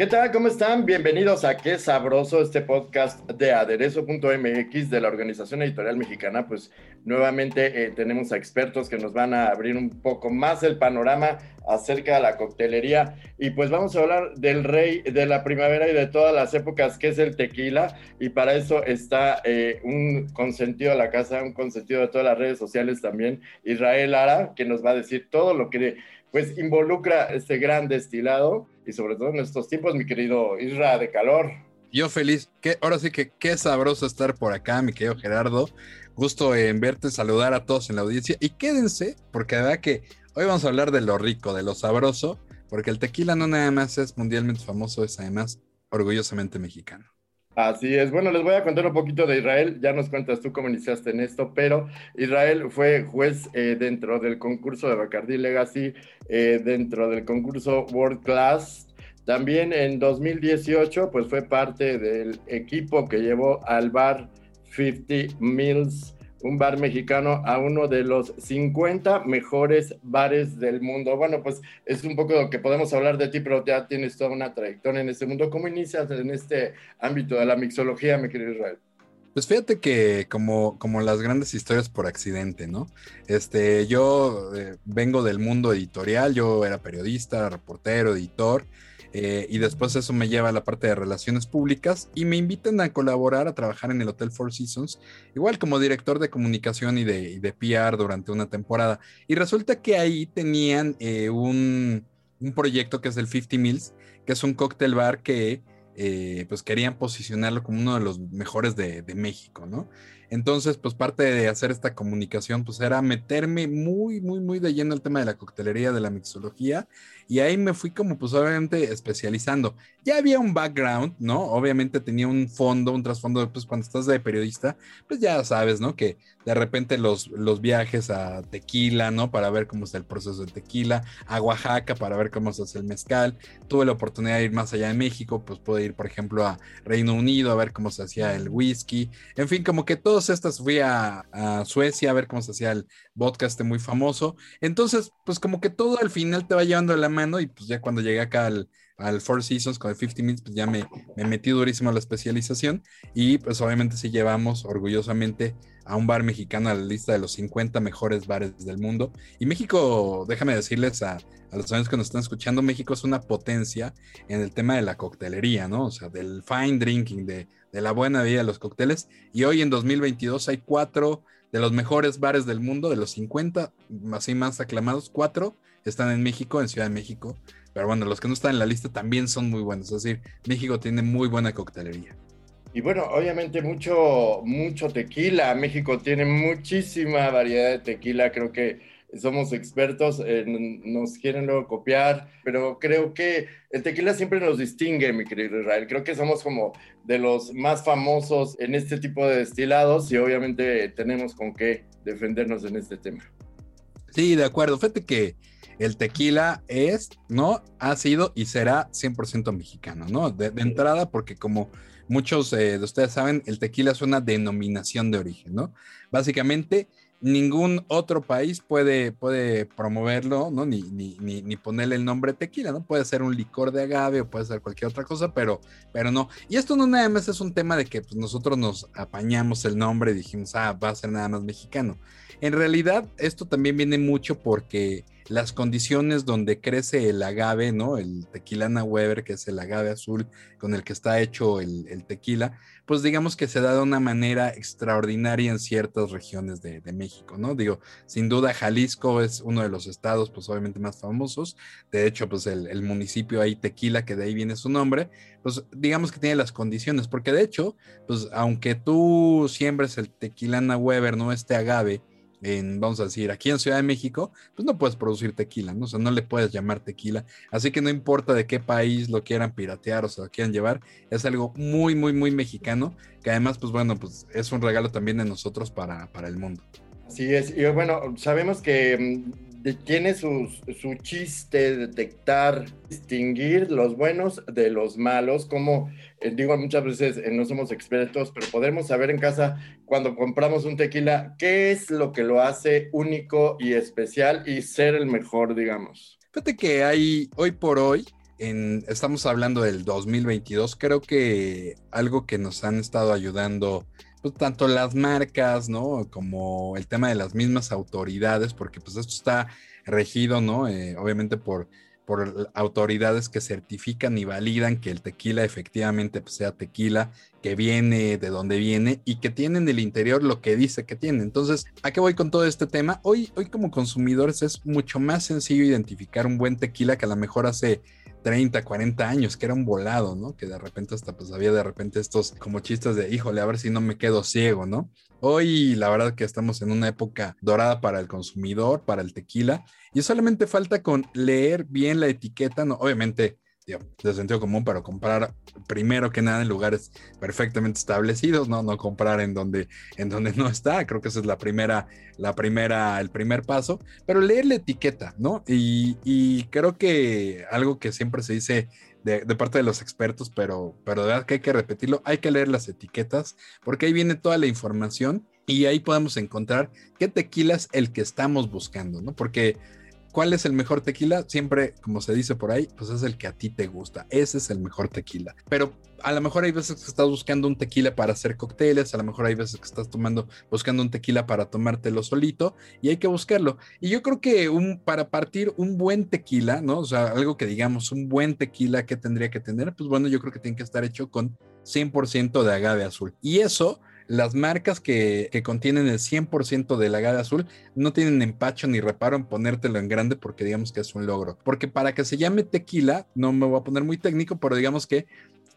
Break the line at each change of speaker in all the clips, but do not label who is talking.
¿Qué tal? ¿Cómo están? Bienvenidos a Qué Sabroso, este podcast de aderezo.mx de la Organización Editorial Mexicana. Pues nuevamente eh, tenemos a expertos que nos van a abrir un poco más el panorama acerca de la coctelería. Y pues vamos a hablar del rey de la primavera y de todas las épocas, que es el tequila. Y para eso está eh, un consentido de la casa, un consentido de todas las redes sociales también, Israel Ara, que nos va a decir todo lo que pues involucra este gran destilado y sobre todo en estos tiempos, mi querido Isra de calor.
Yo feliz, que ahora sí que qué sabroso estar por acá, mi querido Gerardo. Gusto en verte, saludar a todos en la audiencia y quédense, porque la verdad que hoy vamos a hablar de lo rico, de lo sabroso, porque el tequila no nada más es mundialmente famoso, es además orgullosamente mexicano.
Así es. Bueno, les voy a contar un poquito de Israel. Ya nos cuentas tú cómo iniciaste en esto, pero Israel fue juez eh, dentro del concurso de Bacardi Legacy, eh, dentro del concurso World Class. También en 2018, pues fue parte del equipo que llevó al bar 50 Mills un bar mexicano a uno de los 50 mejores bares del mundo. Bueno, pues es un poco lo que podemos hablar de ti, pero ya tienes toda una trayectoria en este mundo. ¿Cómo inicias en este ámbito de la mixología, mi querido Israel?
Pues fíjate que como, como las grandes historias por accidente, ¿no? Este, yo eh, vengo del mundo editorial, yo era periodista, reportero, editor, eh, y después eso me lleva a la parte de relaciones públicas y me invitan a colaborar, a trabajar en el Hotel Four Seasons, igual como director de comunicación y de, de PR durante una temporada. Y resulta que ahí tenían eh, un, un, proyecto que es el 50 Mills, que es un cóctel bar que eh, pues querían posicionarlo como uno de los mejores de, de México, ¿no? Entonces, pues parte de hacer esta comunicación, pues era meterme muy, muy, muy de lleno el tema de la coctelería, de la mixología, y ahí me fui como pues obviamente especializando. Ya había un background, ¿no? Obviamente tenía un fondo, un trasfondo, pues cuando estás de periodista, pues ya sabes, ¿no? Que de repente los, los viajes a tequila, ¿no? Para ver cómo está el proceso del tequila, a Oaxaca para ver cómo se hace el mezcal. Tuve la oportunidad de ir más allá de México, pues pude ir, por ejemplo, a Reino Unido a ver cómo se hacía el whisky. En fin, como que todo estas fui a, Suecia a ver cómo se hacía el vodka este muy famoso. Entonces, pues como que todo al final te va llevando de la mano y pues ya cuando llegué acá al, al Four Seasons con el 50 Minutes, pues ya me, me, metí durísimo a la especialización y pues obviamente sí llevamos orgullosamente a un bar mexicano a la lista de los 50 mejores bares del mundo. Y México, déjame decirles a, a los amigos que nos están escuchando, México es una potencia en el tema de la coctelería, ¿no? O sea, del fine drinking, de, de la buena vida de los cócteles. Y hoy en 2022 hay cuatro de los mejores bares del mundo, de los 50 así más aclamados, cuatro están en México, en Ciudad de México. Pero bueno, los que no están en la lista también son muy buenos. Es decir, México tiene muy buena coctelería.
Y bueno, obviamente mucho, mucho tequila. México tiene muchísima variedad de tequila. Creo que somos expertos, nos quieren luego copiar, pero creo que el tequila siempre nos distingue, mi querido Israel. Creo que somos como de los más famosos en este tipo de destilados y obviamente tenemos con qué defendernos en este tema.
Sí, de acuerdo. Fíjate que el tequila es, ¿no? Ha sido y será 100% mexicano, ¿no? De, entrada, porque como muchos eh, de ustedes saben, el tequila es una denominación de origen, ¿no? Básicamente ningún otro país puede, puede promoverlo, ¿no? Ni, ni, ni, ponerle el nombre tequila, ¿no? Puede ser un licor de agave o puede ser cualquier otra cosa, pero, pero no. Y esto no nada más es un tema de que pues, nosotros nos apañamos el nombre y dijimos, ah, va a ser nada más mexicano. En realidad, esto también viene mucho porque las condiciones donde crece el agave, ¿no? El tequilana Weber, que es el agave azul con el que está hecho el, tequila, pues digamos que se da de una manera extraordinaria en ciertas regiones de, México, ¿no? Digo, sin duda Jalisco es uno de los estados, pues obviamente más famosos. De hecho, pues el, el municipio ahí Tequila, que de ahí viene su nombre, pues digamos que tiene las condiciones, porque de hecho, pues aunque tú siembres el tequilana Weber, ¿no? Este agave, en, vamos a decir, aquí en Ciudad de México, pues no puedes producir tequila, ¿no? O sea, no le puedes llamar tequila. Así que no importa de qué país lo quieran piratear o se lo quieran llevar, es algo muy, muy, muy mexicano, que además, pues bueno, pues es un regalo también de nosotros para, para el mundo.
Así es, y bueno, sabemos que mm, tiene su, su chiste detectar, distinguir los buenos de los malos, como eh, digo muchas veces eh, no somos expertos, pero podemos saber en casa cuando compramos un tequila qué es lo que lo hace único y especial y ser el mejor, digamos.
Fíjate que hay hoy por hoy, en, estamos hablando del 2022, creo que algo que nos han estado ayudando pues, tanto las marcas, ¿no? Como el tema de las mismas autoridades, porque pues esto está regido, ¿no? Eh, obviamente por, por autoridades que certifican y validan que el tequila efectivamente pues, sea tequila, que viene de donde viene y que tiene en el interior lo que dice que tiene. Entonces, ¿a qué voy con todo este tema? Hoy, hoy como consumidores es mucho más sencillo identificar un buen tequila que a lo mejor hace 30, 40 años, que era un volado, ¿no? Que de repente hasta pues había de repente estos como chistes de, híjole, a ver si no me quedo ciego, ¿no? Hoy la verdad que estamos en una época dorada para el consumidor, para el tequila, y solamente falta con leer bien la etiqueta, ¿no? Obviamente de sentido común, pero comprar primero que nada en lugares perfectamente establecidos, ¿no? No comprar en donde, en donde no está. Creo que esa es la primera, la primera, el primer paso. Pero leer la etiqueta, ¿no? Y, y creo que algo que siempre se dice de, de, parte de los expertos, pero, pero de verdad que hay que repetirlo, hay que leer las etiquetas, porque ahí viene toda la información y ahí podemos encontrar qué tequila es el que estamos buscando, ¿no? Porque ¿Cuál es el mejor tequila? Siempre, como se dice por ahí, pues es el que a ti te gusta. Ese es el mejor tequila. Pero a lo mejor hay veces que estás buscando un tequila para hacer cócteles, a lo mejor hay veces que estás tomando, buscando un tequila para tomártelo solito y hay que buscarlo. Y yo creo que un, para partir un buen tequila, ¿no? O sea, algo que digamos, un buen tequila que tendría que tener, pues bueno, yo creo que tiene que estar hecho con 100% de agave azul. Y eso las marcas que, contienen el 100% del agave azul no tienen empacho ni reparo en ponértelo en grande porque digamos que es un logro. Porque para que se llame tequila, no me voy a poner muy técnico, pero digamos que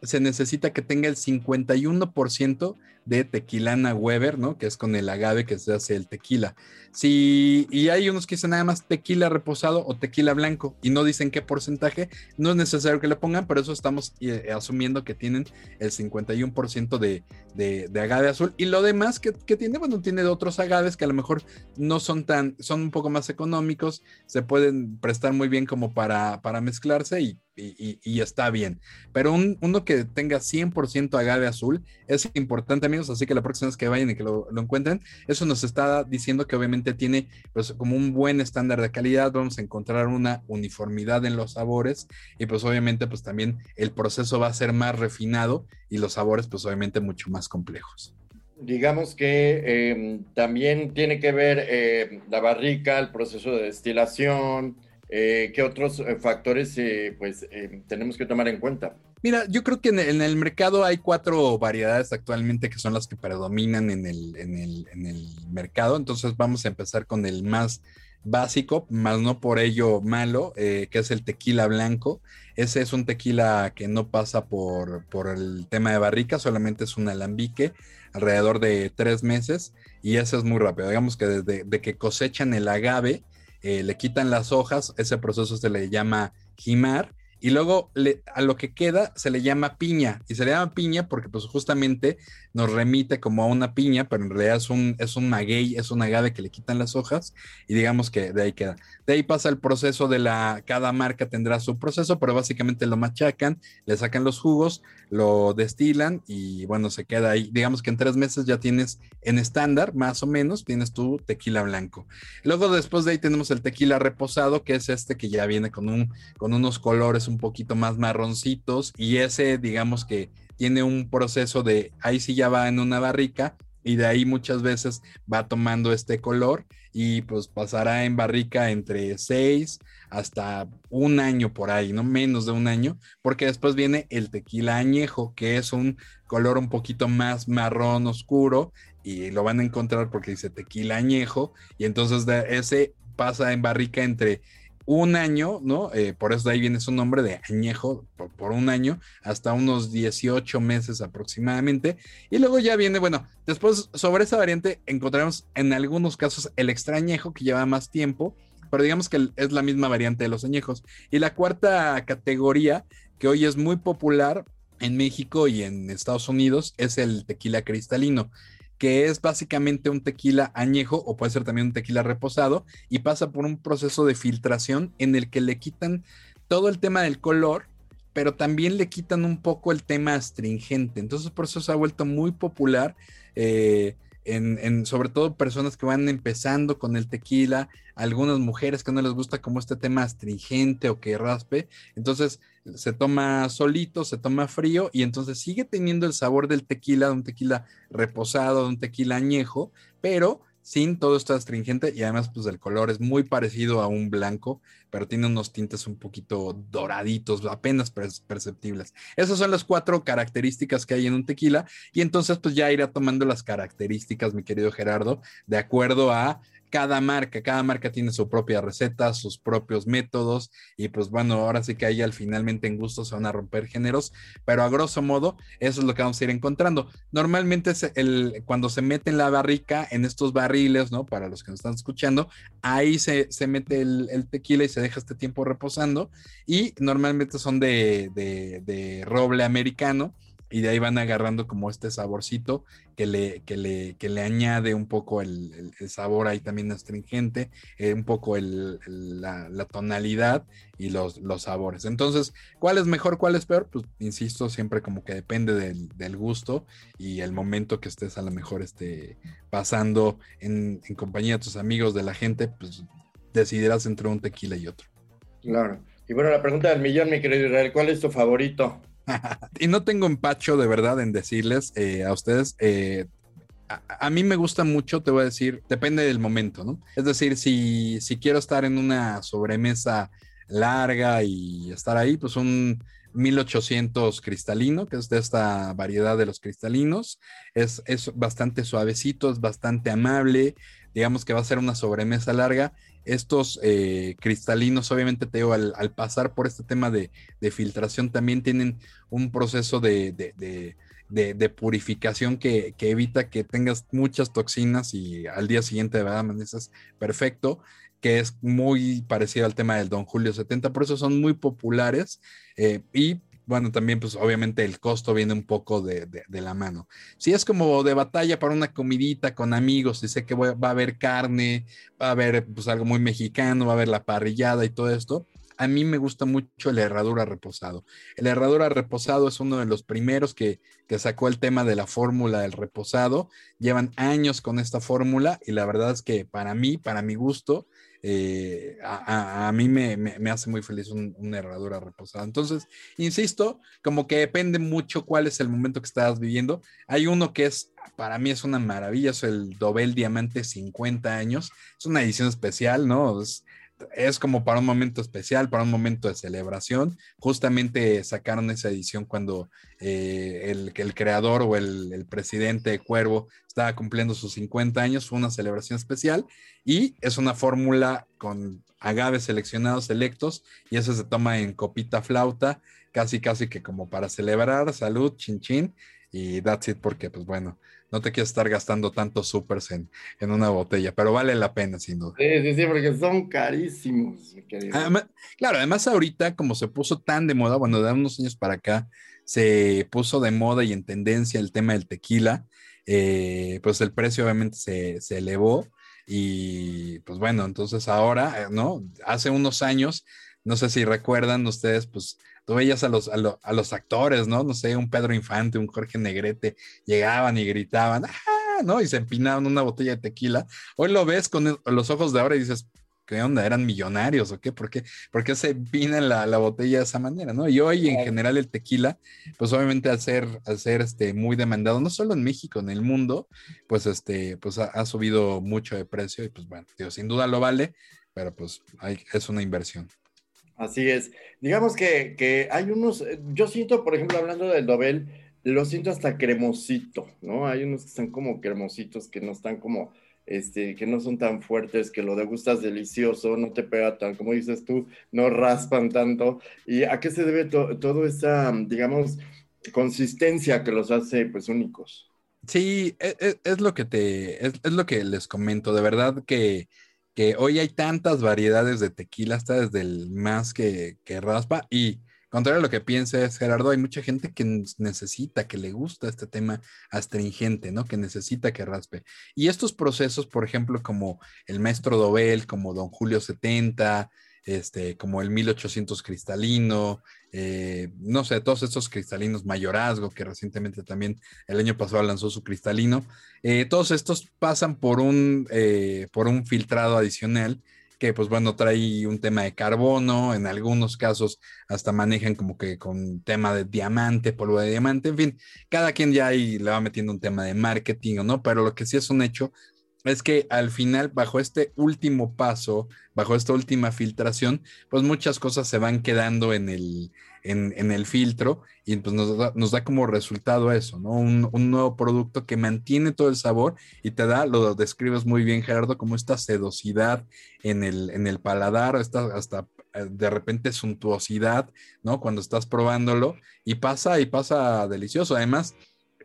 se necesita que tenga el 51% de tequilana Weber, ¿no? Que es con el agave que se hace el tequila. Si, y hay unos que dicen nada más tequila reposado o tequila blanco y no dicen qué porcentaje, no es necesario que le pongan, pero eso estamos eh, asumiendo que tienen el 51% de, de, agave azul. Y lo demás que, tiene, bueno, tiene otros agaves que a lo mejor no son tan, son un poco más económicos, se pueden prestar muy bien como para, para mezclarse y y, está bien. Pero un, uno que tenga 100% agave azul es importante, así que la próxima vez que vayan y que lo, encuentren, eso nos está diciendo que obviamente tiene pues como un buen estándar de calidad, vamos a encontrar una uniformidad en los sabores y pues obviamente pues también el proceso va a ser más refinado y los sabores pues obviamente mucho más complejos
digamos que em, también tiene que ver eh, la barrica, el proceso de destilación, eh, ¿Qué otros eh, factores eh, pues, tenemos que tomar en cuenta?
Mira, yo creo que en el, mercado hay cuatro variedades actualmente que son las que predominan en el, en el, en el mercado. Entonces vamos a empezar con el más básico, más no por ello malo, que es el tequila blanco. Ese es un tequila que no pasa por, por el tema de barrica, solamente es un alambique alrededor de tres meses y ese es muy rápido. Digamos que desde de que cosechan el agave eh, le quitan las hojas, ese proceso se le llama jimar, y luego a lo que queda se le llama piña, y se le llama piña porque pues justamente nos remite como a una piña, pero en realidad es un, es un maguey, es un agave que le quitan las hojas, y digamos que de ahí queda. De ahí pasa el proceso de la, cada marca tendrá su proceso, pero básicamente lo machacan, le sacan los jugos, lo destilan y bueno, se queda ahí. Digamos que en tres meses ya tienes en estándar, más o menos, tienes tu tequila blanco. Luego después de ahí tenemos el tequila reposado, que es este que ya viene con, un, con unos colores un poquito más marroncitos y ese digamos que tiene un proceso de, ahí sí ya va en una barrica y de ahí muchas veces va tomando este color y pues pasará en barrica entre seis hasta un año por ahí, no menos de un año, porque después viene el tequila añejo, que es un color un poquito más marrón oscuro y lo van a encontrar porque dice tequila añejo y entonces de ese pasa en barrica entre un año, ¿no? Eh, por eso de ahí viene su nombre de añejo, por, un año, hasta unos 18 meses aproximadamente. Y luego ya viene, bueno, después sobre esa variante encontramos en algunos casos el extrañejo que lleva más tiempo, pero digamos que es la misma variante de los añejos. Y la cuarta categoría, que hoy es muy popular en México y en Estados Unidos, es el tequila cristalino que es básicamente un tequila añejo o puede ser también un tequila reposado y pasa por un proceso de filtración en el que le quitan todo el tema del color, pero también le quitan un poco el tema astringente. Entonces por eso se ha vuelto muy popular. Eh, en, sobre todo personas que van empezando con el tequila, algunas mujeres que no les gusta como este tema astringente o que raspe, entonces se toma solito, se toma frío y entonces sigue teniendo el sabor del tequila, de un tequila reposado, de un tequila añejo, pero sin todo esto astringente y además pues el color es muy parecido a un blanco, pero tiene unos tintes un poquito doraditos, apenas perceptibles. Esas son las cuatro características que hay en un tequila y entonces pues ya irá tomando las características, mi querido Gerardo, de acuerdo a cada marca, cada marca tiene su propia receta, sus propios métodos y pues bueno, ahora sí que ahí al finalmente en gusto se van a romper géneros, pero a grosso modo eso es lo que vamos a ir encontrando. Normalmente el, cuando se mete en la barrica, en estos barriles, ¿no? Para los que nos están escuchando, ahí se, mete el, tequila y se deja este tiempo reposando y normalmente son de, de roble americano y de ahí van agarrando como este saborcito que le, que le, que le añade un poco el, sabor ahí también astringente, eh, un poco la, tonalidad y los, los sabores. Entonces, ¿cuál es mejor, cuál es peor? Pues insisto, siempre como que depende del, gusto y el momento que estés a lo mejor esté pasando en, en compañía de tus amigos, de la gente, pues decidirás entre un tequila y otro.
Claro. Y bueno, la pregunta del millón, mi querido Israel, ¿cuál es tu favorito?
y no tengo empacho de verdad en decirles eh, a ustedes, eh, a, mí me gusta mucho, te voy a decir, depende del momento, ¿no? Es decir, si, si quiero estar en una sobremesa larga y estar ahí, pues un 1800 cristalino, que es de esta variedad de los cristalinos, es, es bastante suavecito, es bastante amable, digamos que va a ser una sobremesa larga estos eh, cristalinos, obviamente te digo, al, pasar por este tema de, filtración, también tienen un proceso de, purificación que, evita que tengas muchas toxinas y al día siguiente de verdad amaneces perfecto, que es muy parecido al tema del Don Julio 70, por eso son muy populares eh, y bueno, también pues obviamente el costo viene un poco de, la mano. Si es como de batalla para una comidita con amigos y sé que va a haber carne, va a haber pues algo muy mexicano, va a haber la parrillada y todo esto, a mí me gusta mucho el herradura reposado. El herradura reposado es uno de los primeros que, que sacó el tema de la fórmula del reposado. Llevan años con esta fórmula y la verdad es que para mí, para mi gusto, eh, a, mí me, hace muy feliz una herradura reposada. Entonces, insisto, como que depende mucho cuál es el momento que estás viviendo. Hay uno que es, para mí es una maravilla, es el Dobel Diamante 50 años. Es una edición especial, ¿no? Es como para un momento especial, para un momento de celebración. Justamente sacaron esa edición cuando eh, el, creador o el, presidente de Cuervo estaba cumpliendo sus 50 años, fue una celebración especial y es una fórmula con agaves seleccionados selectos y eso se toma en copita flauta, casi casi que como para celebrar, salud, chin chin y that's it porque pues bueno, no te quieres estar gastando tantos supers en, una botella, pero vale la pena, sin duda.
Sí, sí, sí, porque son carísimos.
claro, además ahorita, como se puso tan de moda, bueno, de unos años para acá, se puso de moda y en tendencia el tema del tequila, eh, pues el precio obviamente se, se elevó y pues bueno, entonces ahora, eh, ¿no? Hace unos años, no sé si recuerdan ustedes, pues tú veías a los, a, los actores, ¿no? No sé, un Pedro Infante, un Jorge Negrete, llegaban y gritaban, ¡ah! ¿no? Y se empinaban una botella de tequila. Hoy lo ves con los ojos de ahora y dices, ¿qué onda? ¿Eran millonarios o qué? ¿Por qué, ¿Por qué se vina la, la, botella de esa manera, no? Y hoy en general el tequila, pues obviamente al ser, al ser este, muy demandado, no solo en México, en el mundo, pues este, pues ha, ha subido mucho de precio y pues bueno, tío, sin duda lo vale, pero pues hay, es una inversión.
Así es. Digamos que, que, hay unos, eh, yo siento, por ejemplo, hablando del Dobel, lo siento hasta cremosito, ¿no? Hay unos que están como cremositos, que no están como, este, que no son tan fuertes, que lo degustas delicioso, no te pega tan, como dices tú, no raspan tanto. ¿Y a qué se debe to toda esa, digamos, consistencia que los hace, pues, únicos?
Sí, es, e, es lo que te, es lo que les comento, de verdad que que hoy hay tantas variedades de tequila, hasta desde el más que, que raspa. Y contrario a lo que pienses, Gerardo, hay mucha gente que necesita, que le gusta este tema astringente, ¿no? Que necesita que raspe. Y estos procesos, por ejemplo, como el maestro Dobel, como Don Julio 70, este, como el 1800 cristalino, eh, no sé, todos estos cristalinos mayorazgo que recientemente también el año pasado lanzó su cristalino, eh, todos estos pasan por un, eh, por un filtrado adicional que pues bueno, trae un tema de carbono, en algunos casos hasta manejan como que con tema de diamante, polvo de diamante, en fin, cada quien ya ahí le va metiendo un tema de marketing o no, pero lo que sí es un hecho es que al final, bajo este último paso, bajo esta última filtración, pues muchas cosas se van quedando en el, en, el filtro y pues nos da, como resultado eso, ¿no? Un, nuevo producto que mantiene todo el sabor y te da, lo describes muy bien, Gerardo, como esta sedosidad en el, en el paladar, esta, hasta eh, de repente suntuosidad, ¿no? Cuando estás probándolo y pasa y pasa delicioso. Además,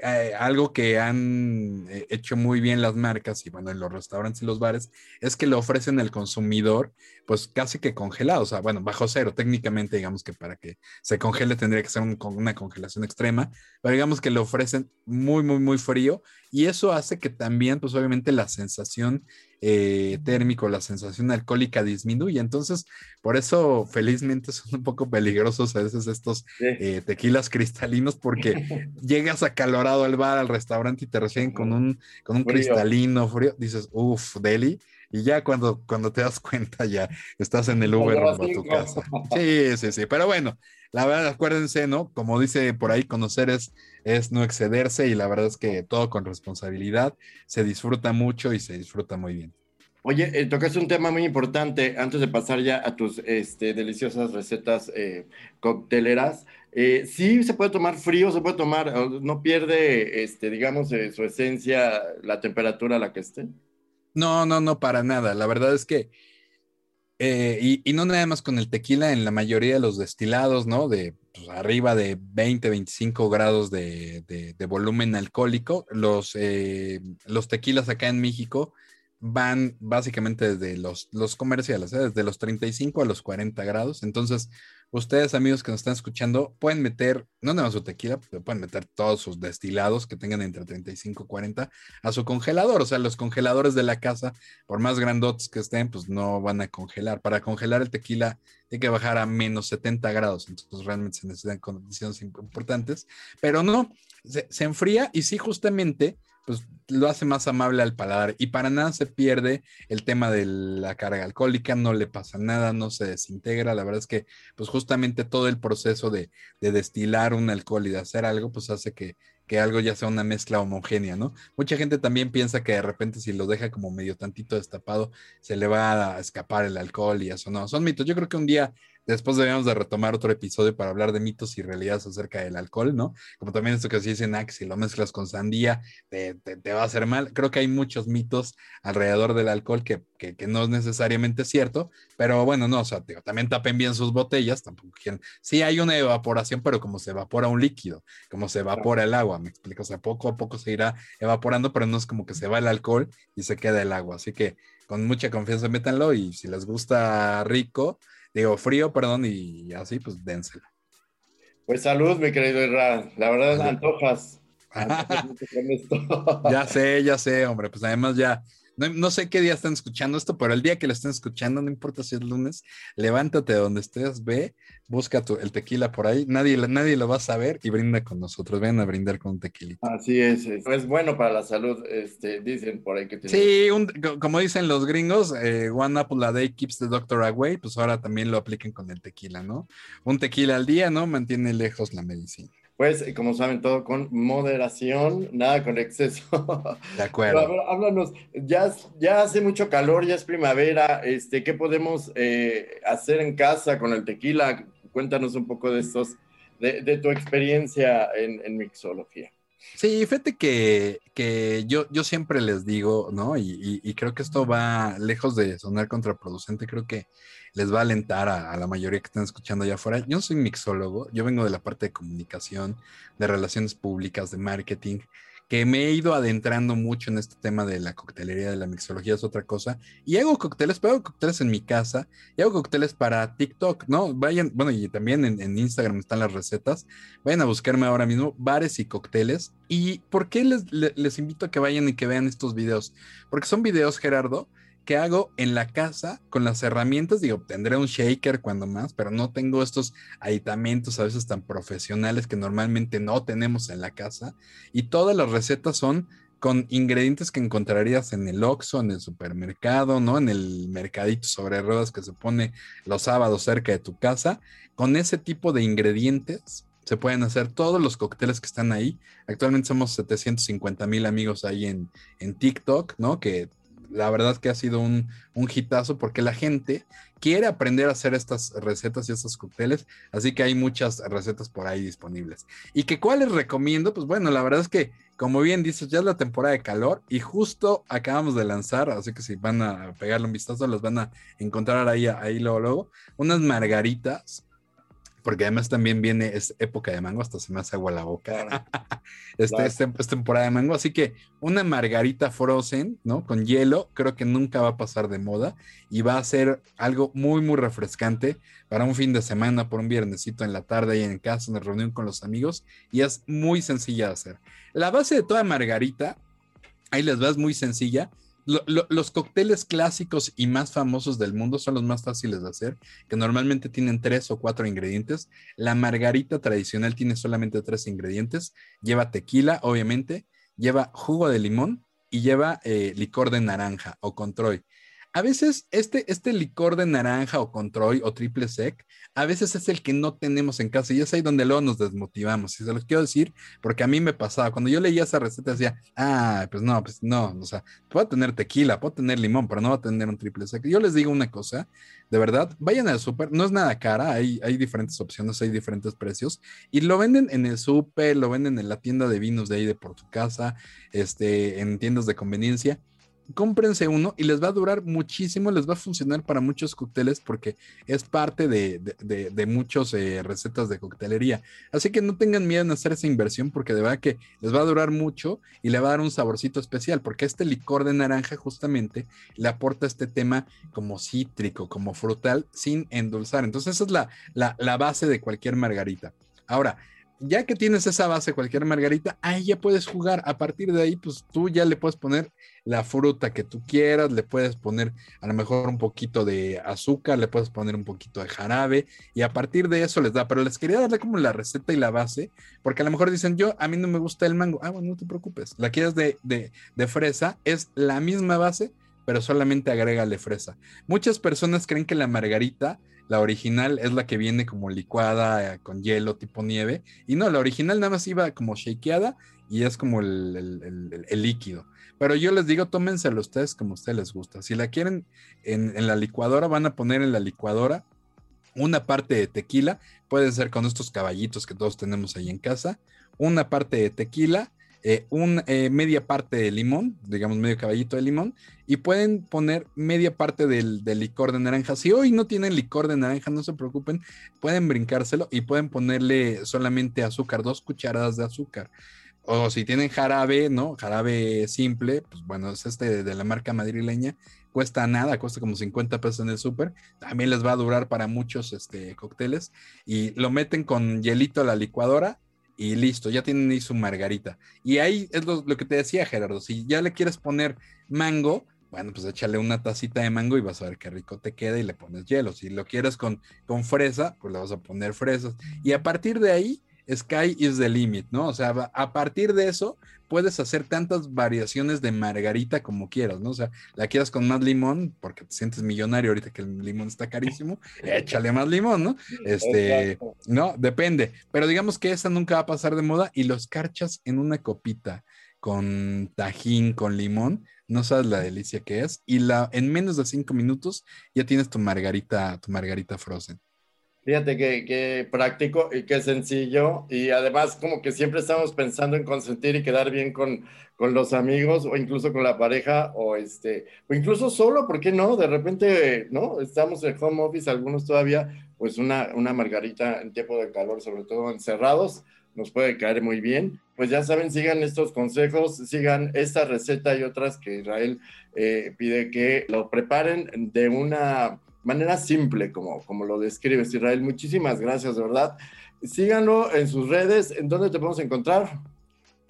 eh, algo que han eh, hecho muy bien las marcas y bueno, en los restaurantes y los bares, es que le ofrecen al consumidor, pues casi que congelado, o sea, bueno, bajo cero, técnicamente digamos que para que se congele tendría que ser una congelación extrema, pero digamos que le ofrecen muy, muy, muy frío y eso hace que también, pues obviamente la sensación eh, térmico, la sensación alcohólica disminuye. Entonces, por eso felizmente son un poco peligrosos a veces estos eh, tequilas cristalinos porque llegas acalorado al bar, al restaurante y te reciben con un, con un cristalino frío. Dices, uff, deli. Y ya cuando, cuando te das cuenta, ya estás en el Uber rumbo a tu casa. Sí, sí, sí. Pero bueno, la verdad, acuérdense, ¿no? Como dice por ahí, conocer es, es no excederse y la verdad es que todo con responsabilidad se disfruta mucho y se disfruta muy bien.
Oye, eh, tocaste un tema muy importante antes de pasar ya a tus este, deliciosas recetas eh, cocteleras. Eh, sí, se puede tomar frío, se puede tomar, no pierde, este, digamos, su esencia, la temperatura a la que esté.
No, no, no, para nada. La verdad es que, eh, y, no nada más con el tequila, en la mayoría de los destilados, ¿no? De pues, arriba de 20, 25 grados de, volumen alcohólico, los, eh, los tequilas acá en México van básicamente desde los, los comerciales, ¿eh? desde los 35 a los 40 grados. Entonces, ustedes, amigos que nos están escuchando, pueden meter, no nada más su tequila, pero pueden meter todos sus destilados que tengan entre 35 y 40 a su congelador. O sea, los congeladores de la casa, por más grandotes que estén, pues no van a congelar. Para congelar el tequila hay que bajar a menos 70 grados. Entonces, realmente se necesitan condiciones importantes. Pero no, se, se enfría y sí, justamente pues lo hace más amable al paladar y para nada se pierde el tema de la carga alcohólica, no le pasa nada, no se desintegra, la verdad es que pues justamente todo el proceso de, destilar un alcohol y de hacer algo pues hace que, que algo ya sea una mezcla homogénea, ¿no? Mucha gente también piensa que de repente si lo deja como medio tantito destapado se le va a escapar el alcohol y eso no, son mitos. Yo creo que un día Después debemos de retomar otro episodio para hablar de mitos y realidades acerca del alcohol, ¿no? Como también esto que se dicen, ah, que si lo mezclas con sandía te, va a hacer mal. Creo que hay muchos mitos alrededor del alcohol que, no es necesariamente cierto, pero bueno, no, o sea, también tapen bien sus botellas, tampoco quieren. Sí hay una evaporación, pero como se evapora un líquido, como se evapora el agua, me explico, o sea, poco a poco se irá evaporando, pero no es como que se va el alcohol y se queda el agua, así que con mucha confianza métanlo y si les gusta rico, digo, frío, perdón, y así, pues dénsela.
Pues salud, mi querido Irra. La verdad, es antojas.
ya sé, ya sé, hombre. Pues además ya no, sé qué día están escuchando esto, pero el día que lo estén escuchando, no importa si es lunes, levántate donde estés, ve, busca tu, el tequila por ahí, nadie, nadie lo va a saber y brinda con nosotros, ven a brindar con un tequilito.
Así es, es, bueno para la salud, este, dicen por ahí que tiene.
Sí, como dicen los gringos, eh, one apple a day keeps the doctor away, pues ahora también lo apliquen con el tequila, ¿no? Un tequila al día, ¿no? Mantiene lejos la medicina.
Pues, como saben, todo con moderación, nada con exceso.
De acuerdo.
háblanos, ya, ya hace mucho calor, ya es primavera, este, ¿qué podemos eh, hacer en casa con el tequila? Cuéntanos un poco de estos, de, tu experiencia en, mixología.
Sí, fíjate que, que yo, yo siempre les digo, ¿no? Y, y, creo que esto va lejos de sonar contraproducente, creo que les va a alentar a, la mayoría que están escuchando allá afuera. Yo no soy mixólogo, yo vengo de la parte de comunicación, de relaciones públicas, de marketing, que me he ido adentrando mucho en este tema de la coctelería, de la mixología, es otra cosa. Y hago cócteles, pero hago cócteles en mi casa y hago cócteles para TikTok, ¿no? Vayan, bueno, y también en, Instagram están las recetas. Vayan a buscarme ahora mismo bares y cócteles. ¿Y por qué les, les invito a que vayan y que vean estos videos? Porque son videos, Gerardo, que hago en la casa con las herramientas, digo, tendré un shaker cuando más, pero no tengo estos aditamentos a veces tan profesionales que normalmente no tenemos en la casa. Y todas las recetas son con ingredientes que encontrarías en el Oxxo, en el supermercado, ¿no? En el mercadito sobre ruedas que se pone los sábados cerca de tu casa. Con ese tipo de ingredientes se pueden hacer todos los cócteles que están ahí. Actualmente somos 750 mil amigos ahí en, en TikTok, ¿no? Que la verdad que ha sido un, un hitazo porque la gente quiere aprender a hacer estas recetas y estos cócteles, así que hay muchas recetas por ahí disponibles. ¿Y que cuáles recomiendo? Pues bueno, la verdad es que, como bien dices, ya es la temporada de calor y justo acabamos de lanzar, así que si van a pegarle un vistazo, las van a encontrar ahí, ahí luego, luego, unas margaritas porque además también viene es época de mango, hasta se me hace agua la boca. este, este, es temporada de mango, así que una margarita frozen, ¿no? Con hielo, creo que nunca va a pasar de moda y va a ser algo muy, muy refrescante para un fin de semana, por un viernesito en la tarde ahí en casa, en reunión con los amigos, y es muy sencilla de hacer. La base de toda margarita, ahí les va, es muy sencilla los cócteles clásicos y más famosos del mundo son los más fáciles de hacer, que normalmente tienen tres o cuatro ingredientes. La margarita tradicional tiene solamente tres ingredientes. Lleva tequila, obviamente, lleva jugo de limón y lleva eh, licor de naranja o controy. A veces este, este licor de naranja o controy o triple sec, a veces es el que no tenemos en casa y es ahí donde luego nos desmotivamos. Y se los quiero decir porque a mí me pasaba, cuando yo leía esa receta decía, ah, pues no, pues no, o sea, puedo tener tequila, puedo tener limón, pero no va a tener un triple sec. Yo les digo una cosa, de verdad, vayan al súper, no es nada cara, hay, hay diferentes opciones, hay diferentes precios y lo venden en el súper, lo venden en la tienda de vinos de ahí de por tu casa, este, en tiendas de conveniencia cómprense uno y les va a durar muchísimo, les va a funcionar para muchos cócteles porque es parte de, de, muchas eh, recetas de coctelería. Así que no tengan miedo en hacer esa inversión porque de verdad que les va a durar mucho y le va a dar un saborcito especial porque este licor de naranja justamente le aporta este tema como cítrico, como frutal, sin endulzar. Entonces esa es la, la base de cualquier margarita. Ahora, ya que tienes esa base, cualquier margarita, ahí ya puedes jugar. A partir de ahí, pues tú ya le puedes poner la fruta que tú quieras, le puedes poner a lo mejor un poquito de azúcar, le puedes poner un poquito de jarabe y a partir de eso les da. Pero les quería darle como la receta y la base, porque a lo mejor dicen, yo, a mí no me gusta el mango. Ah, bueno, no te preocupes. La quieres de, de, de fresa, es la misma base, pero solamente agrégale fresa. Muchas personas creen que la margarita la original es la que viene como licuada eh, con hielo tipo nieve. Y no, la original nada más iba como shakeada y es como el, líquido. Pero yo les digo, tómenselo ustedes como a ustedes les gusta. Si la quieren en, en la licuadora, van a poner en la licuadora una parte de tequila. Puede ser con estos caballitos que todos tenemos ahí en casa. Una parte de tequila eh, un, eh, media parte de limón, digamos medio caballito de limón, y pueden poner media parte del, licor de naranja. Si hoy no tienen licor de naranja, no se preocupen, pueden brincárselo y pueden ponerle solamente azúcar, dos cucharadas de azúcar. O si tienen jarabe, ¿no? Jarabe simple, pues bueno, es este de la marca madrileña, cuesta nada, cuesta como 50 pesos en el súper. También les va a durar para muchos este, cócteles. Y lo meten con hielito a la licuadora y listo, ya tienen ahí su margarita. Y ahí es lo, que te decía Gerardo, si ya le quieres poner mango, bueno, pues échale una tacita de mango y vas a ver qué rico te queda y le pones hielo. Si lo quieres con, con fresa, pues le vas a poner fresas. Y a partir de ahí, sky is the limit, ¿no? O sea, a partir de eso puedes hacer tantas variaciones de margarita como quieras, ¿no? O sea, la quieras con más limón, porque te sientes millonario ahorita que el limón está carísimo, échale más limón, ¿no? Este, no, depende. Pero digamos que esa nunca va a pasar de moda y los carchas en una copita con tajín, con limón, no sabes la delicia que es. Y la, en menos de cinco minutos ya tienes tu margarita, tu margarita frozen.
Fíjate que, práctico y que sencillo. Y además como que siempre estamos pensando en consentir y quedar bien con, con los amigos o incluso con la pareja o este o incluso solo, ¿por qué no? De repente, ¿no? Estamos en home office, algunos todavía, pues una, una margarita en tiempo de calor, sobre todo encerrados, nos puede caer muy bien. Pues ya saben, sigan estos consejos, sigan esta receta y otras que Israel eh, pide que lo preparen de una manera simple, como, como lo describes, Israel. Muchísimas gracias, de verdad. Síganlo en sus redes. ¿En dónde te podemos encontrar?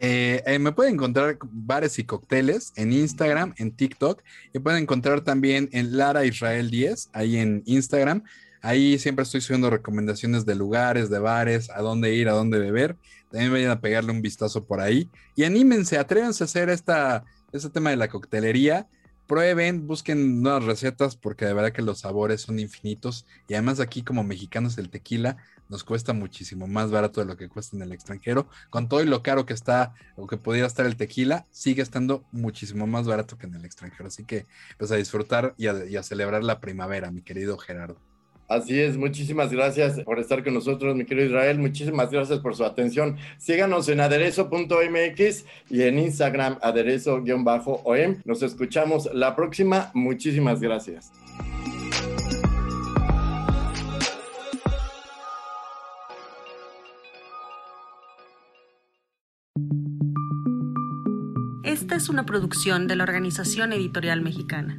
Eh, eh, me pueden encontrar bares y cócteles en Instagram, en TikTok. Y pueden encontrar también en Lara Israel 10, ahí en Instagram. Ahí siempre estoy subiendo recomendaciones de lugares, de bares, a dónde ir, a dónde beber. También vayan a pegarle un vistazo por ahí. Y anímense, atrévanse a hacer esta, este tema de la coctelería. Prueben, busquen nuevas recetas porque de verdad que los sabores son infinitos. Y además aquí como mexicanos el tequila nos cuesta muchísimo más barato de lo que cuesta en el extranjero. Con todo y lo caro que está o que pudiera estar el tequila, sigue estando muchísimo más barato que en el extranjero. Así que pues a disfrutar y a celebrar la primavera, mi querido Gerardo.
Así es, muchísimas gracias por estar con nosotros, mi querido Israel. Muchísimas gracias por su atención. Síganos en aderezo.mx y en Instagram aderezo-om. Nos escuchamos la próxima. Muchísimas gracias.
Esta es una producción de la Organización Editorial Mexicana.